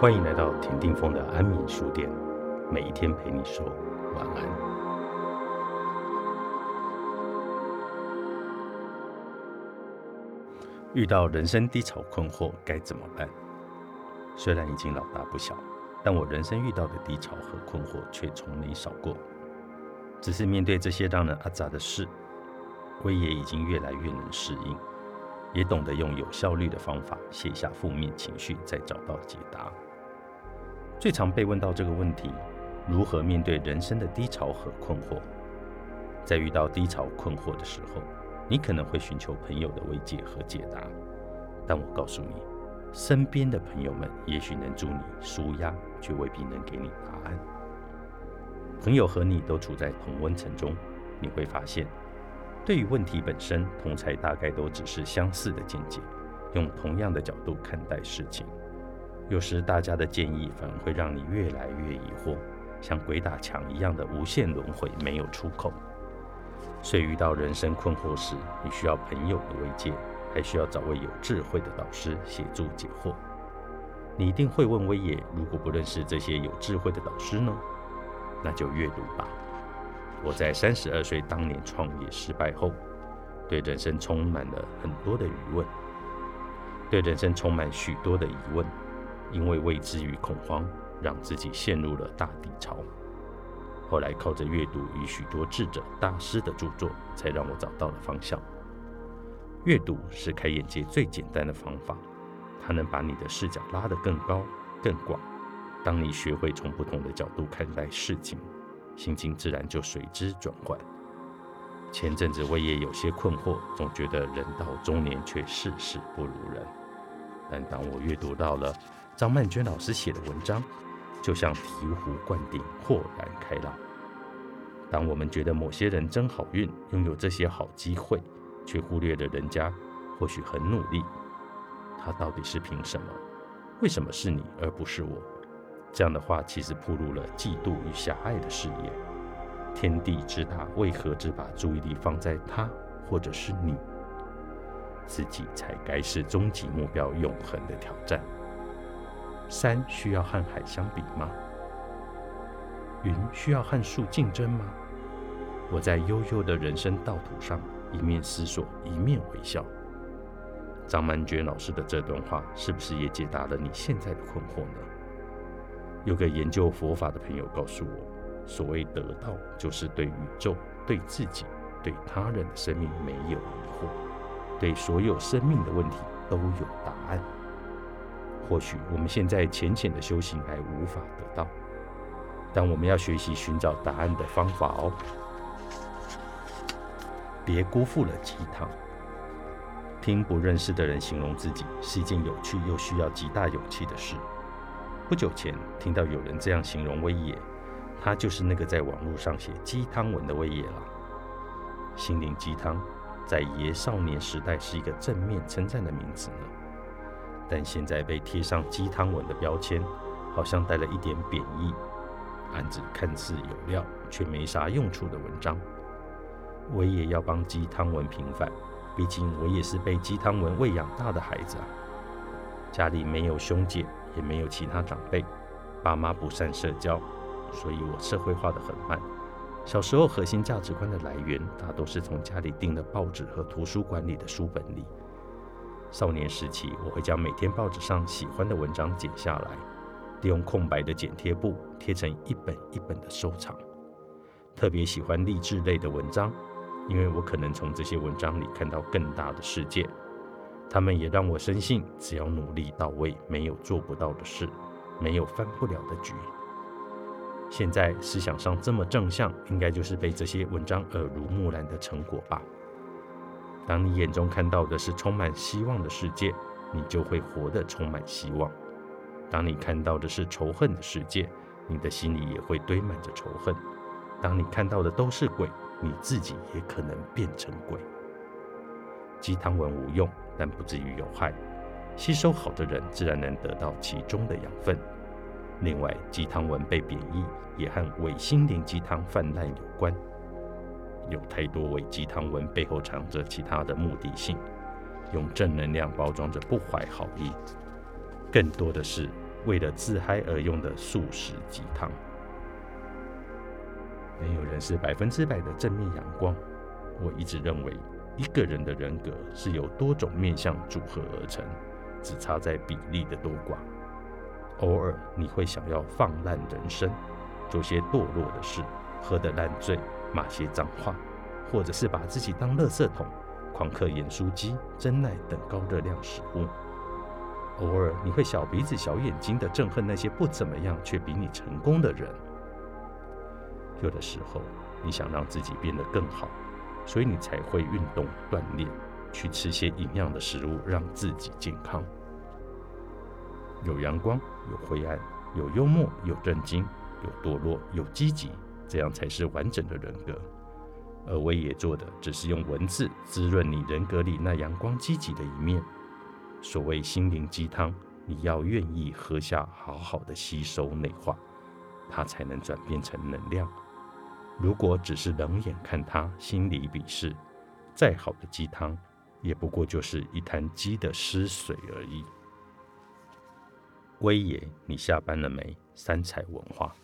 欢迎来到田定峰的安眠书店，每一天陪你说晚安。遇到人生低潮困惑该怎么办？虽然已经老大不小，但我人生遇到的低潮和困惑却从没少过。只是面对这些让人阿杂的事，威爷已经越来越能适应。也懂得用有效率的方法卸下负面情绪，再找到解答。最常被问到这个问题：如何面对人生的低潮和困惑？在遇到低潮困惑的时候，你可能会寻求朋友的慰藉和解答。但我告诉你，身边的朋友们也许能助你舒压，却未必能给你答案。朋友和你都处在同温层中，你会发现。对于问题本身，同才大概都只是相似的见解，用同样的角度看待事情。有时大家的建议反而会让你越来越疑惑，像鬼打墙一样的无限轮回，没有出口。所以遇到人生困惑时，你需要朋友的慰藉，还需要找位有智慧的导师协助解惑。你一定会问威爷：如果不认识这些有智慧的导师呢？那就阅读吧。我在三十二岁当年创业失败后，对人生充满了很多的疑问，对人生充满许多的疑问，因为未知与恐慌，让自己陷入了大底潮。后来靠着阅读与许多智者大师的著作，才让我找到了方向。阅读是开眼界最简单的方法，它能把你的视角拉得更高更广。当你学会从不同的角度看待事情。心情自然就随之转换。前阵子我也有些困惑，总觉得人到中年却事事不如人。但当我阅读到了张曼娟老师写的文章，就像醍醐灌顶，豁然开朗。当我们觉得某些人真好运，拥有这些好机会，却忽略了人家或许很努力，他到底是凭什么？为什么是你而不是我？这样的话，其实铺露了嫉妒与狭隘的视野。天地之大，为何只把注意力放在他或者是你？自己才该是终极目标，永恒的挑战。山需要和海相比吗？云需要和树竞争吗？我在悠悠的人生道途上，一面思索，一面微笑。张曼娟老师的这段话，是不是也解答了你现在的困惑呢？有个研究佛法的朋友告诉我，所谓得道，就是对宇宙、对自己、对他人的生命没有疑惑，对所有生命的问题都有答案。或许我们现在浅浅的修行还无法得到，但我们要学习寻找答案的方法哦。别辜负了鸡汤。听不认识的人形容自己，是一件有趣又需要极大勇气的事。不久前听到有人这样形容威爷，他就是那个在网络上写鸡汤文的威爷了。心灵鸡汤在爷少年时代是一个正面称赞的名字呢，但现在被贴上鸡汤文的标签，好像带了一点贬义，案子看似有料却没啥用处的文章。我也要帮鸡汤文平反，毕竟我也是被鸡汤文喂养大的孩子啊，家里没有兄姐。也没有其他长辈，爸妈不善社交，所以我社会化的很慢。小时候核心价值观的来源，大都是从家里订的报纸和图书馆里的书本里。少年时期，我会将每天报纸上喜欢的文章剪下来，利用空白的剪贴簿贴成一本一本的收藏。特别喜欢励志类的文章，因为我可能从这些文章里看到更大的世界。他们也让我深信，只要努力到位，没有做不到的事，没有翻不了的局。现在思想上这么正向，应该就是被这些文章耳濡目染的成果吧。当你眼中看到的是充满希望的世界，你就会活得充满希望；当你看到的是仇恨的世界，你的心里也会堆满着仇恨；当你看到的都是鬼，你自己也可能变成鬼。鸡汤文无用。但不至于有害，吸收好的人自然能得到其中的养分。另外，鸡汤文被贬义，也和伪心灵鸡汤泛滥有关。有太多伪鸡汤文背后藏着其他的目的性，用正能量包装着不怀好意。更多的是为了自嗨而用的素食鸡汤。没有人是百分之百的正面阳光。我一直认为，一个人的人格是由多种面相组合而成，只差在比例的多寡。偶尔你会想要放烂人生，做些堕落的事，喝得烂醉，骂些脏话，或者是把自己当垃圾桶，狂嗑盐酥鸡、真奶等高热量食物。偶尔你会小鼻子小眼睛的憎恨那些不怎么样却比你成功的人。有的时候你想让自己变得更好，所以你才会运动锻炼，去吃些营养的食物，让自己健康。有阳光，有灰暗，有幽默，有震惊，有堕落，有积极，这样才是完整的人格。而威爷做的只是用文字滋润你人格里那阳光积极的一面。所谓心灵鸡汤，你要愿意喝下，好好的吸收内化，它才能转变成能量。如果只是冷眼看它，心里鄙视，再好的鸡汤，也不过就是一滩鸡的尸水而已。威爷，你下班了没？三彩文化。